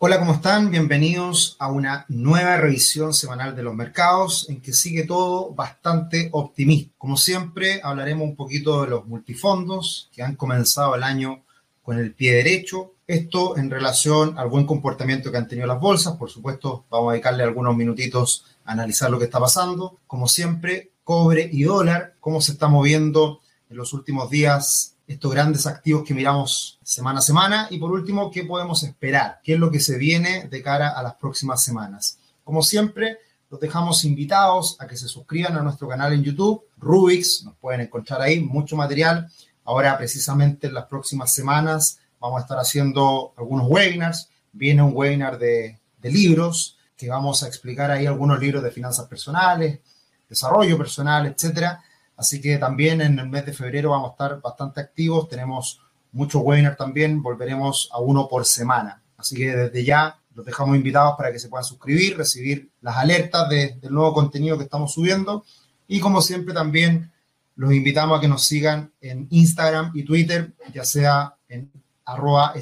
Hola, ¿cómo están? Bienvenidos a una nueva revisión semanal de los mercados en que sigue todo bastante optimista. Como siempre, hablaremos un poquito de los multifondos que han comenzado el año con el pie derecho. Esto en relación al buen comportamiento que han tenido las bolsas. Por supuesto, vamos a dedicarle algunos minutitos a analizar lo que está pasando. Como siempre, cobre y dólar, cómo se está moviendo en los últimos días estos grandes activos que miramos semana a semana y por último, qué podemos esperar, qué es lo que se viene de cara a las próximas semanas. Como siempre, los dejamos invitados a que se suscriban a nuestro canal en YouTube, Rubix, nos pueden encontrar ahí mucho material. Ahora, precisamente en las próximas semanas, vamos a estar haciendo algunos webinars. Viene un webinar de, de libros que vamos a explicar ahí algunos libros de finanzas personales, desarrollo personal, etcétera Así que también en el mes de febrero vamos a estar bastante activos. Tenemos muchos webinars también. Volveremos a uno por semana. Así que desde ya los dejamos invitados para que se puedan suscribir, recibir las alertas del nuevo contenido que estamos subiendo. Y como siempre también los invitamos a que nos sigan en Instagram y Twitter, ya sea en arroba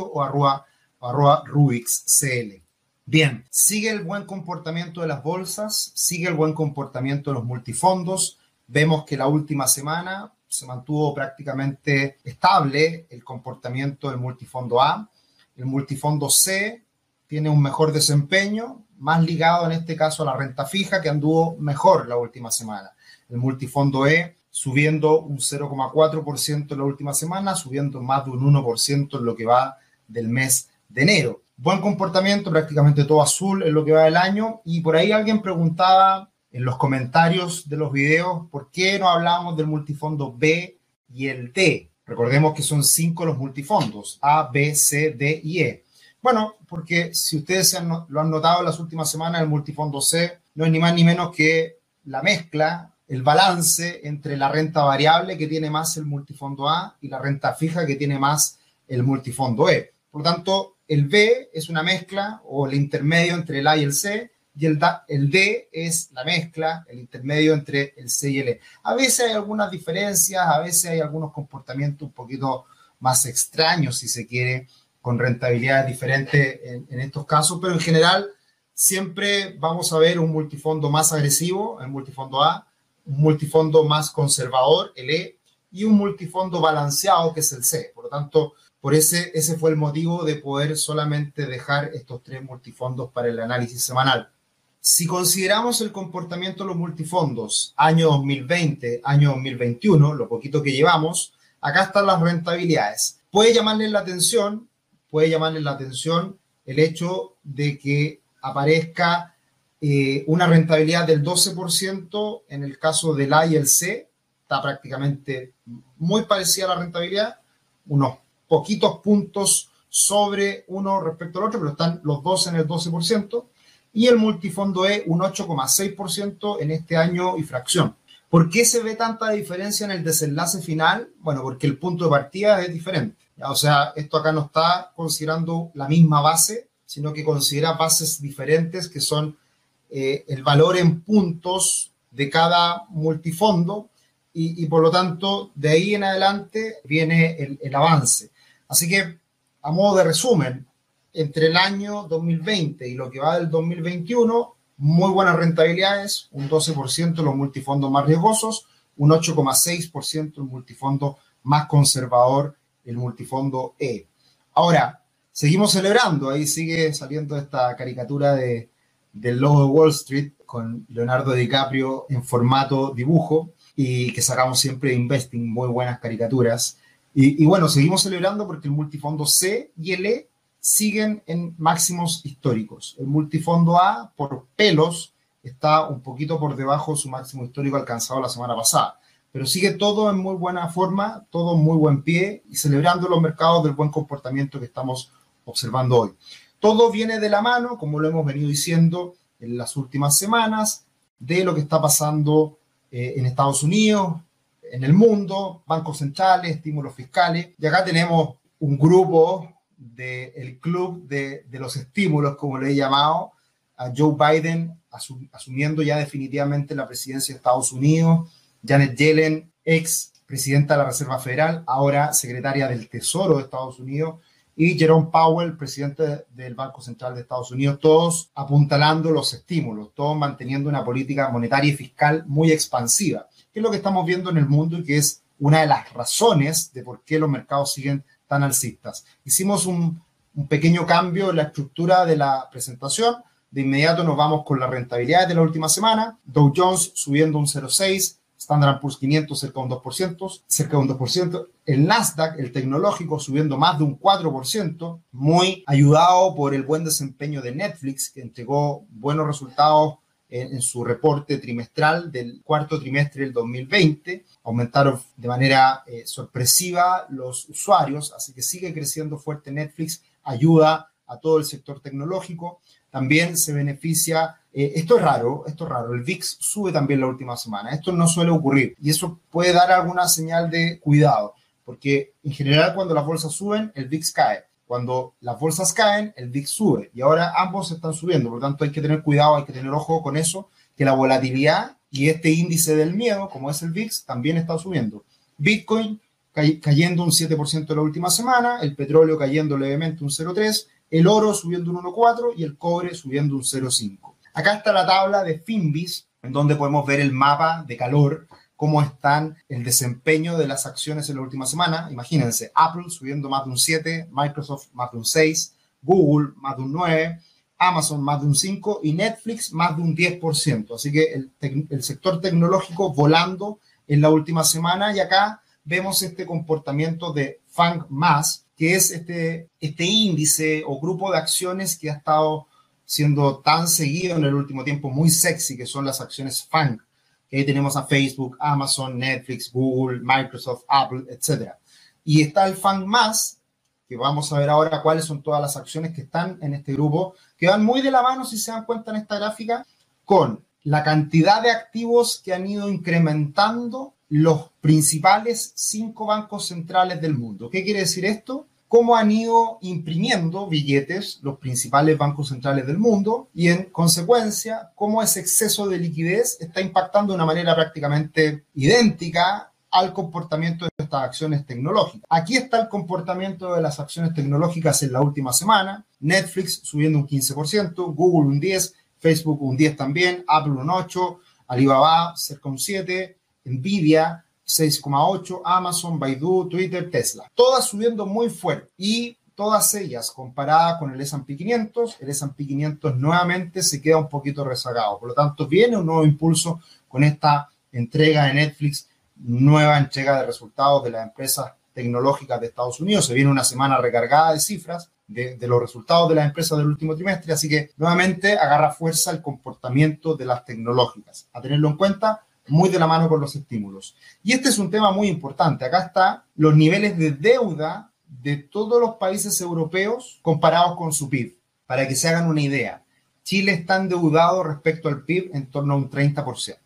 o arroba, arroba rubixcl. Bien, sigue el buen comportamiento de las bolsas, sigue el buen comportamiento de los multifondos Vemos que la última semana se mantuvo prácticamente estable el comportamiento del multifondo A. El multifondo C tiene un mejor desempeño, más ligado en este caso a la renta fija, que anduvo mejor la última semana. El multifondo E subiendo un 0,4% en la última semana, subiendo más de un 1% en lo que va del mes de enero. Buen comportamiento, prácticamente todo azul en lo que va del año. Y por ahí alguien preguntaba en los comentarios de los videos por qué no hablamos del multifondo B y el D. Recordemos que son cinco los multifondos, A, B, C, D y E. Bueno, porque si ustedes lo han notado en las últimas semanas, el multifondo C no es ni más ni menos que la mezcla, el balance entre la renta variable que tiene más el multifondo A y la renta fija que tiene más el multifondo E. Por lo tanto, el B es una mezcla o el intermedio entre el A y el C y el, el D es la mezcla, el intermedio entre el C y el E. A veces hay algunas diferencias, a veces hay algunos comportamientos un poquito más extraños, si se quiere, con rentabilidades diferentes en, en estos casos, pero en general siempre vamos a ver un multifondo más agresivo, el multifondo A, un multifondo más conservador, el E, y un multifondo balanceado, que es el C. Por lo tanto, por ese, ese fue el motivo de poder solamente dejar estos tres multifondos para el análisis semanal. Si consideramos el comportamiento de los multifondos año 2020, año 2021, lo poquito que llevamos, acá están las rentabilidades. Puede llamarles la atención, puede llamarles la atención el hecho de que aparezca eh, una rentabilidad del 12% en el caso del A y el C, está prácticamente muy parecida a la rentabilidad, unos poquitos puntos sobre uno respecto al otro, pero están los dos en el 12% y el multifondo E un 8,6% en este año y fracción. ¿Por qué se ve tanta diferencia en el desenlace final? Bueno, porque el punto de partida es diferente. O sea, esto acá no está considerando la misma base, sino que considera bases diferentes que son eh, el valor en puntos de cada multifondo y, por lo tanto de ahí en adelante viene el, el avance. Así que a modo de resumen, entre el año 2020 y lo que va del 2021, muy buenas rentabilidades, un 12% los multifondos más riesgosos, un 8,6% el multifondo más conservador, el multifondo E. Ahora, seguimos celebrando, ahí sigue saliendo esta caricatura de, del logo de Wall Street con Leonardo DiCaprio en formato dibujo y que sacamos siempre de Investing, muy buenas caricaturas. Y, y bueno, seguimos celebrando porque el multifondo C y el E siguen en máximos históricos. El multifondo A, por pelos, está un poquito por debajo de su máximo histórico alcanzado la semana pasada. Pero sigue todo en muy buena forma, todo en muy buen pie y celebrando los mercados del buen comportamiento que estamos observando hoy. Todo viene de la mano, como lo hemos venido diciendo en las últimas semanas, de lo que está pasando eh, en Estados Unidos, en el mundo, bancos centrales, estímulos fiscales. Y acá tenemos un grupo del club de, los estímulos, como le he llamado, a Joe Biden asumiendo ya definitivamente la presidencia de Estados Unidos, Janet Yellen, ex presidenta de la Reserva Federal, ahora secretaria del Tesoro de Estados Unidos, y Jerome Powell, presidente del Banco Central de Estados Unidos, todos apuntalando los estímulos, todos manteniendo una política monetaria y fiscal muy expansiva, que es lo que estamos viendo en el mundo y que es una de las razones de por qué los mercados siguen tan alcistas. Hicimos un, un pequeño cambio en la estructura de la presentación. De inmediato nos vamos con la rentabilidad de la última semana. Dow Jones subiendo un 0,6, Standard Poor's 500 cerca de un 2%, cerca de un 2%. El Nasdaq, el tecnológico, subiendo más de un 4%, muy ayudado por el buen desempeño de Netflix, que entregó buenos resultados en, su reporte trimestral del cuarto trimestre del 2020. Aumentaron de manera eh, sorpresiva los usuarios, así que sigue creciendo fuerte Netflix, ayuda a todo el sector tecnológico. También se beneficia, eh, esto es raro, esto es raro, el VIX sube también la última semana, esto no suele ocurrir y eso puede dar alguna señal de cuidado, porque en general cuando las bolsas suben, el VIX cae. Cuando las bolsas caen, el VIX sube y ahora ambos están subiendo, por lo tanto hay que tener cuidado, hay que tener ojo con eso, que la volatilidad y este índice del miedo, como es el VIX, también está subiendo. Bitcoin cayendo un 7% la última semana, el petróleo cayendo levemente un 0,3%, el oro subiendo un 1,4% y el cobre subiendo un 0,5%. Acá está la tabla de Finbis, en donde podemos ver el mapa de calor cómo están el desempeño de las acciones en la última semana. Imagínense, Apple subiendo más de un 7, Microsoft más de un 6, Google más de un 9, Amazon más de un 5 y Netflix más de un 10%. Así que el, sector tecnológico volando en la última semana y acá vemos este comportamiento de FANG más, que es este, este índice o grupo de acciones que ha estado siendo tan seguido en el último tiempo, muy sexy, que son las acciones FANG Ahí tenemos a Facebook, Amazon, Netflix, Google, Microsoft, Apple, etc. Y está el FANG más, que vamos a ver ahora cuáles son todas las acciones que están en este grupo, que van muy de la mano, si se dan cuenta en esta gráfica, con la cantidad de activos que han ido incrementando los principales cinco bancos centrales del mundo. ¿Qué quiere decir esto? Cómo han ido imprimiendo billetes los principales bancos centrales del mundo y en consecuencia cómo ese exceso de liquidez está impactando de una manera prácticamente idéntica al comportamiento de estas acciones tecnológicas. Aquí está el comportamiento de las acciones tecnológicas en la última semana. Netflix subiendo un 15%, Google un 10%, Facebook un 10% también, Apple un 8%, Alibaba cerca un 7%, Nvidia 6,8, Amazon, Baidu, Twitter, Tesla. Todas subiendo muy fuerte y todas ellas comparadas con el S&P 500, el S&P 500 nuevamente se queda un poquito rezagado. Por lo tanto, viene un nuevo impulso con esta entrega de Netflix, nueva entrega de resultados de las empresas tecnológicas de Estados Unidos. Se viene una semana recargada de cifras de, los resultados de las empresas del último trimestre, así que nuevamente agarra fuerza el comportamiento de las tecnológicas. A tenerlo en cuenta, muy de la mano con los estímulos. Y este es un tema muy importante. Acá está los niveles de deuda de todos los países europeos comparados con su PIB, para que se hagan una idea. Chile está endeudado respecto al PIB en torno a un 30%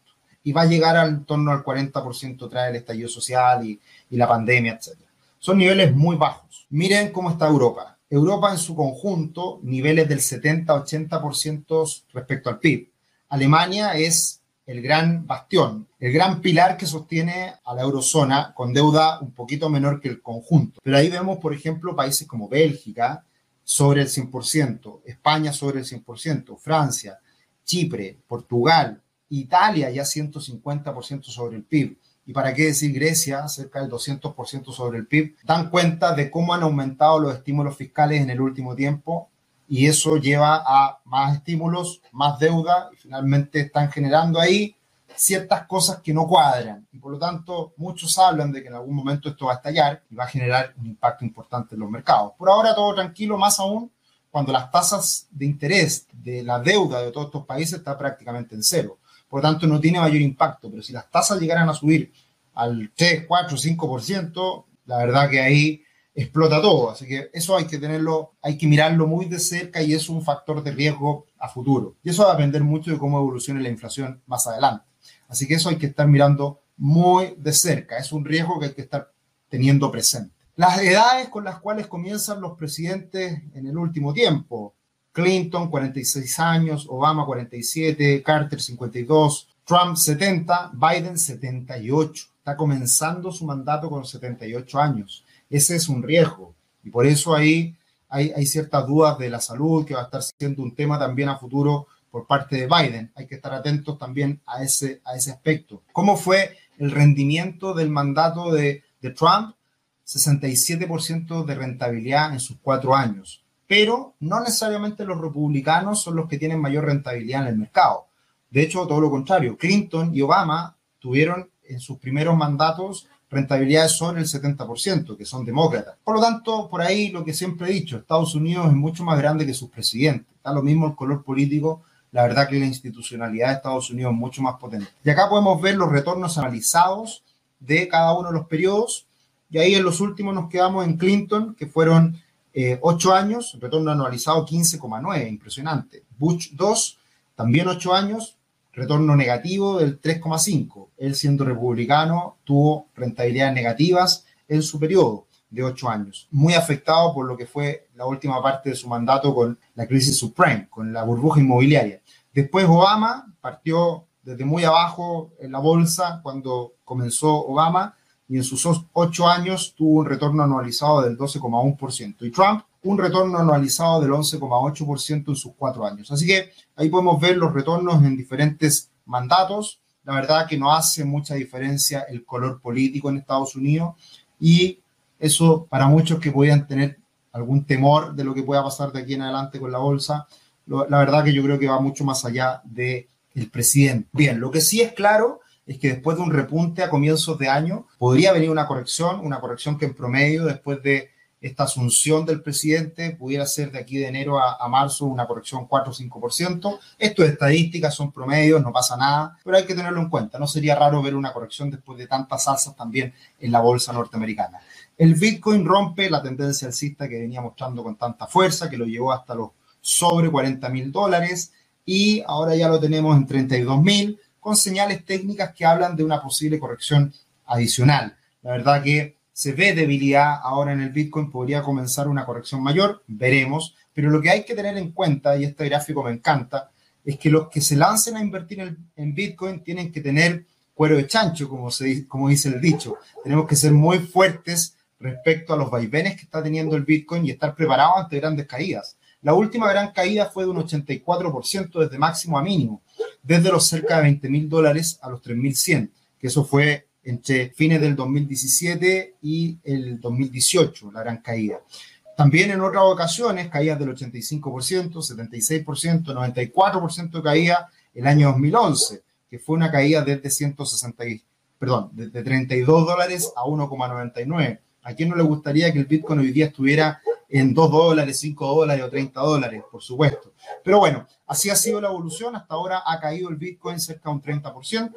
y va a llegar al torno al 40% tras el estallido social y, y la pandemia, etc. Son niveles muy bajos. Miren cómo está Europa. Europa en su conjunto, niveles del 70-80% respecto al PIB. Alemania es el gran bastión, el gran pilar que sostiene a la eurozona con deuda un poquito menor que el conjunto. Pero ahí vemos, por ejemplo, países como Bélgica sobre el 100%, España sobre el 100%, Francia, Chipre, Portugal, Italia ya 150% sobre el PIB. Y para qué decir Grecia, cerca del 200% sobre el PIB, dan cuenta de cómo han aumentado los estímulos fiscales en el último tiempo y eso lleva a más estímulos, más deuda y finalmente están generando ahí ciertas cosas que no cuadran y por lo tanto muchos hablan de que en algún momento esto va a estallar y va a generar un impacto importante en los mercados. Por ahora todo tranquilo, más aún cuando las tasas de interés de la deuda de todos estos países está prácticamente en cero. Por lo tanto no tiene mayor impacto, pero si las tasas llegaran a subir al 3, 4, 5%, la verdad que ahí explota todo. Así que eso hay que tenerlo, hay que mirarlo muy de cerca y es un factor de riesgo a futuro. Y eso va a depender mucho de cómo evolucione la inflación más adelante. Así que eso hay que estar mirando muy de cerca. Es un riesgo que hay que estar teniendo presente. Las edades con las cuales comienzan los presidentes en el último tiempo. Clinton, 46 años, Obama, 47, Carter, 52, Trump, 70, Biden, 78. Está comenzando su mandato con 78 años ese es un riesgo. Y por eso ahí hay, hay ciertas dudas de la salud que va a estar siendo un tema también a futuro por parte de Biden. Hay que estar atentos también a ese, a ese aspecto. ¿Cómo fue el rendimiento del mandato de, de Trump? 67% de rentabilidad en sus cuatro años. Pero no necesariamente los republicanos son los que tienen mayor rentabilidad en el mercado. De hecho, todo lo contrario. Clinton y Obama tuvieron en sus primeros mandatos rentabilidades sobre el 70%, que son demócratas. Por lo tanto, por ahí lo que siempre he dicho, Estados Unidos es mucho más grande que sus presidentes. Está lo mismo el color político, la verdad que la institucionalidad de Estados Unidos es mucho más potente. Y acá podemos ver los retornos analizados de cada uno de los periodos. Y ahí en los últimos nos quedamos en Clinton, que fueron eh, 8 años, retorno anualizado 15,9, impresionante. Bush 2, también 8 años, retorno negativo del 3,5. Él siendo republicano tuvo rentabilidades negativas en su periodo de ocho años, muy afectado por lo que fue la última parte de su mandato con la crisis subprime, con la burbuja inmobiliaria. Después Obama partió desde muy abajo en la bolsa cuando comenzó Obama y en sus ocho años tuvo un retorno anualizado del 12,1%. Y Trump un retorno anualizado del 11,8% en sus cuatro años. Así que ahí podemos ver los retornos en diferentes mandatos. La verdad que no hace mucha diferencia el color político en Estados Unidos y eso para muchos que podían tener algún temor de lo que pueda pasar de aquí en adelante con la bolsa, la verdad que yo creo que va mucho más allá el presidente. Bien, lo que sí es claro es que después de un repunte a comienzos de año podría venir una corrección, una corrección que en promedio después de esta asunción del presidente pudiera ser de aquí de enero a, marzo una corrección 4 o 5%. Esto es estadísticas, son promedios, no pasa nada, pero hay que tenerlo en cuenta. No sería raro ver una corrección después de tantas alzas también en la bolsa norteamericana. El Bitcoin rompe la tendencia alcista que venía mostrando con tanta fuerza, que lo llevó hasta los sobre 40 mil dólares y ahora ya lo tenemos en 32 mil, con señales técnicas que hablan de una posible corrección adicional. La verdad que se ve debilidad ahora en el Bitcoin, podría comenzar una corrección mayor, veremos, pero lo que hay que tener en cuenta, y este gráfico me encanta, es que los que se lancen a invertir en, Bitcoin tienen que tener cuero de chancho, como, como dice el dicho. Tenemos que ser muy fuertes respecto a los vaivenes que está teniendo el Bitcoin y estar preparados ante grandes caídas. La última gran caída fue de un 84% desde máximo a mínimo, desde los cerca de 20 mil dólares a los 3.100, que eso fue entre fines del 2017 y el 2018, la gran caída. También en otras ocasiones, caídas del 85%, 76%, 94% de caída el año 2011, que fue una caída desde 160, perdón, desde 32 dólares a 1,99. ¿A quién no le gustaría que el Bitcoin hoy día estuviera en 2 dólares, 5 dólares o 30 dólares, por supuesto? Pero bueno, así ha sido la evolución. Hasta ahora ha caído el Bitcoin cerca de un 30%.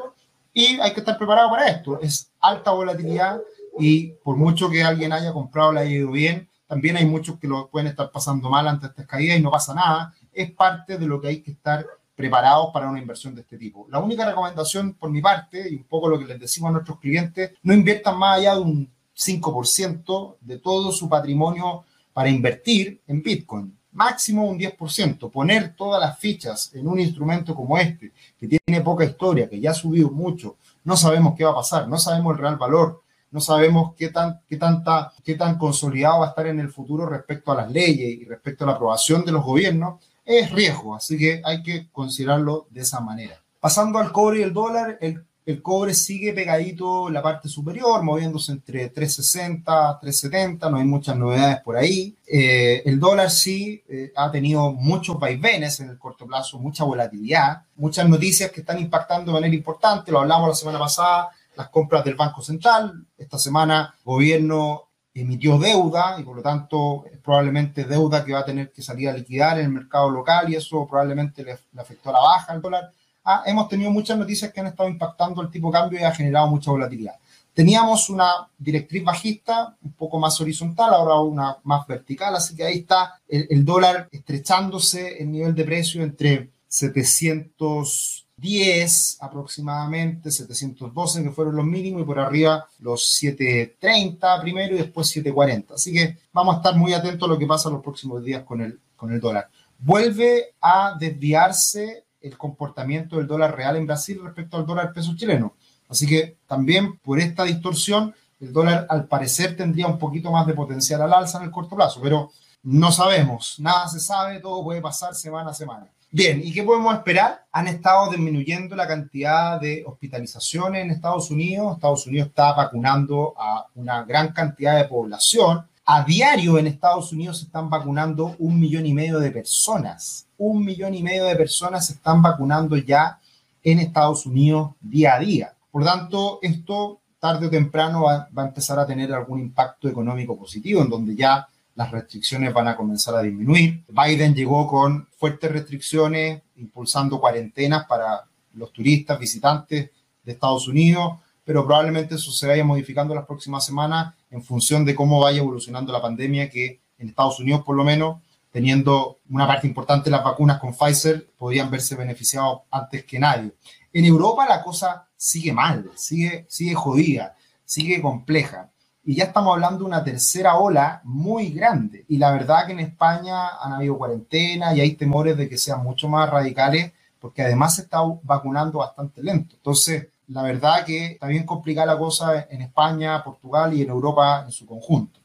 Y hay que estar preparado para esto. Es alta volatilidad y por mucho que alguien haya comprado, le haya ido bien, también hay muchos que lo pueden estar pasando mal ante estas caídas y no pasa nada. Es parte de lo que hay que estar preparados para una inversión de este tipo. La única recomendación por mi parte, y un poco lo que les decimos a nuestros clientes, no inviertan más allá de un 5% de todo su patrimonio para invertir en Bitcoin máximo un 10%. Poner todas las fichas en un instrumento como este, que tiene poca historia, que ya ha subido mucho, no sabemos qué va a pasar, no sabemos el real valor, no sabemos qué tan, qué tanta, qué tan consolidado va a estar en el futuro respecto a las leyes y respecto a la aprobación de los gobiernos, es riesgo, así que hay que considerarlo de esa manera. Pasando al cobre y el dólar, el el cobre sigue pegadito en la parte superior, moviéndose entre 360, 370, no hay muchas novedades por ahí. Eh, el dólar sí eh, ha tenido muchos vaivenes en el corto plazo, mucha volatilidad, muchas noticias que están impactando de manera importante, lo hablamos la semana pasada, las compras del Banco Central, esta semana el gobierno emitió deuda y por lo tanto probablemente deuda que va a tener que salir a liquidar en el mercado local y eso probablemente le, le afectó a la baja al dólar Ah, hemos tenido muchas noticias que han estado impactando el tipo de cambio y ha generado mucha volatilidad. Teníamos una directriz bajista, un poco más horizontal, ahora una más vertical, así que ahí está el, dólar estrechándose el nivel de precio entre 710 aproximadamente, 712 que fueron los mínimos y por arriba los 730 primero y después 740. Así que vamos a estar muy atentos a lo que pasa los próximos días con el, con el dólar. Vuelve a desviarse el comportamiento del dólar real en Brasil respecto al dólar peso chileno. Así que también por esta distorsión, el dólar al parecer tendría un poquito más de potencial al alza en el corto plazo, pero No sabemos, nada se sabe, todo puede pasar semana a semana. Bien, ¿y qué podemos esperar? Han estado disminuyendo la cantidad de hospitalizaciones en Estados Unidos. Estados Unidos está vacunando a una gran cantidad de población. A diario en Estados Unidos se están vacunando un millón y medio de personas. Un millón y medio de personas se están vacunando ya en Estados Unidos día a día. Por tanto, esto tarde o temprano va, va a empezar a tener algún impacto económico positivo, en donde ya las restricciones van a comenzar a disminuir. Biden llegó con fuertes restricciones, impulsando cuarentenas para los turistas, visitantes de Estados Unidos, pero probablemente eso se vaya modificando las próximas semanas en función de cómo vaya evolucionando la pandemia, que en Estados Unidos por lo menos, teniendo una parte importante de las vacunas con Pfizer, podían verse beneficiados antes que nadie. En Europa la cosa sigue mal, sigue, sigue jodida, sigue compleja y ya estamos hablando de una tercera ola muy grande. Y la verdad que en España han habido cuarentena y hay temores de que sean mucho más radicales porque además se está vacunando bastante lento. Entonces, la verdad que está bien complicada la cosa en España, Portugal y en Europa en su conjunto.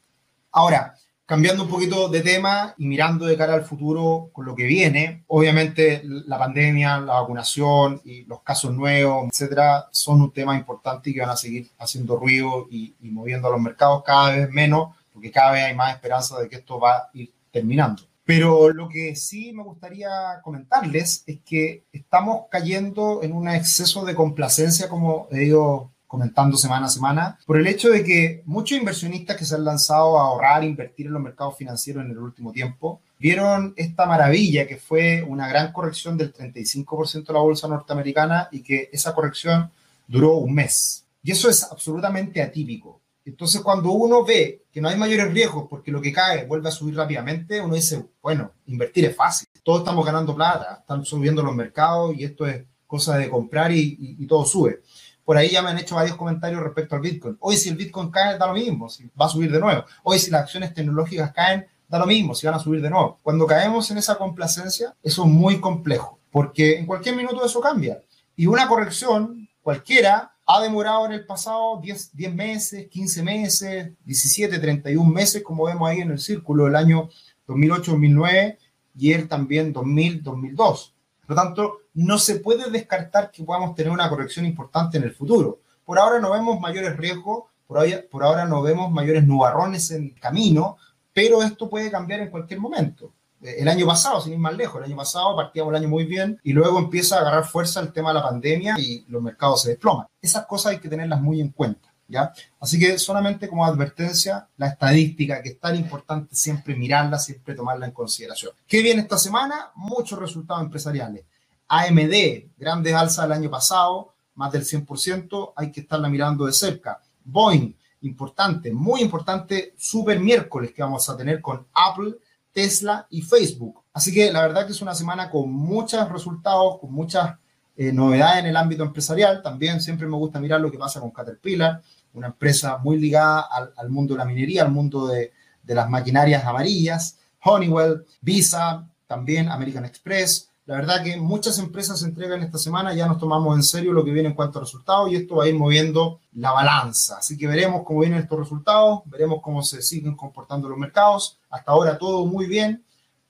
Ahora, Cambiando un poquito de tema y mirando de cara al futuro con lo que viene, obviamente la pandemia, la vacunación y los casos nuevos, etcétera, son un tema importante y que van a seguir haciendo ruido y, y moviendo a los mercados cada vez menos, porque cada vez hay más esperanza de que esto va a ir terminando. Pero lo que sí me gustaría comentarles es que estamos cayendo en un exceso de complacencia, como he ido comentando semana a semana, por el hecho de que muchos inversionistas que se han lanzado a ahorrar, invertir en los mercados financieros en el último tiempo, vieron esta maravilla que fue una gran corrección del 35% de la bolsa norteamericana y que esa corrección duró un mes. Y eso es absolutamente atípico. Entonces, cuando uno ve que no hay mayores riesgos porque lo que cae vuelve a subir rápidamente, uno dice, bueno, invertir es fácil. Todos estamos ganando plata, están subiendo los mercados y esto es cosa de comprar y, y, y todo sube. Por ahí ya me han hecho varios comentarios respecto al Bitcoin. Hoy si el Bitcoin cae, da lo mismo, si va a subir de nuevo. Hoy si las acciones tecnológicas caen, da lo mismo, si van a subir de nuevo. Cuando caemos en esa complacencia, eso es muy complejo, porque en cualquier minuto eso cambia. Y una corrección cualquiera ha demorado en el pasado 10, 10 meses, 15 meses, 17, 31 meses, como vemos ahí en el círculo del año 2008-2009 y él también 2000-2002. Por lo tanto, no se puede descartar que podamos tener una corrección importante en el futuro. Por ahora no vemos mayores riesgos, por ahora, por ahora no vemos mayores nubarrones en camino, pero esto puede cambiar en cualquier momento. El año pasado, sin ir más lejos, el año pasado partíamos el año muy bien y luego empieza a agarrar fuerza el tema de la pandemia y los mercados se desploman. Esas cosas hay que tenerlas muy en cuenta. ¿Ya? Así que solamente como advertencia, la estadística, que es tan importante siempre mirarla, siempre tomarla en consideración. ¿Qué viene esta semana? Muchos resultados empresariales. AMD, grandes alzas el año pasado, más del 100%, hay que estarla mirando de cerca. Boeing, importante, muy importante, super miércoles que vamos a tener con Apple, Tesla y Facebook. Así que la verdad que es una semana con muchos resultados, con muchas eh, novedades en el ámbito empresarial. También siempre me gusta mirar lo que pasa con Caterpillar, una empresa muy ligada al, mundo de la minería, al mundo de, las maquinarias amarillas, Honeywell, Visa, también American Express. La verdad que muchas empresas se entregan esta semana, ya nos tomamos en serio lo que viene en cuanto a resultados y esto va a ir moviendo la balanza. Así que veremos cómo vienen estos resultados, veremos cómo se siguen comportando los mercados. Hasta ahora todo muy bien,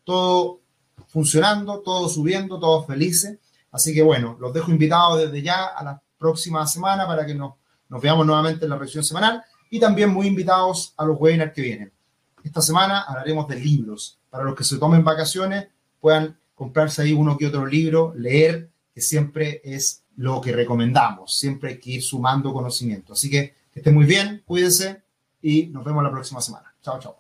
todo funcionando, todo subiendo, todos felices. Así que bueno, los dejo invitados desde ya a la próxima semana para que nos nos veamos nuevamente en la revisión semanal y también muy invitados a los webinars que vienen. Esta semana hablaremos de libros. Para los que se tomen vacaciones, puedan comprarse ahí uno que otro libro, leer, que siempre es lo que recomendamos. Siempre hay que ir sumando conocimiento. Así que que estén muy bien, cuídense y nos vemos la próxima semana. Chao, chao.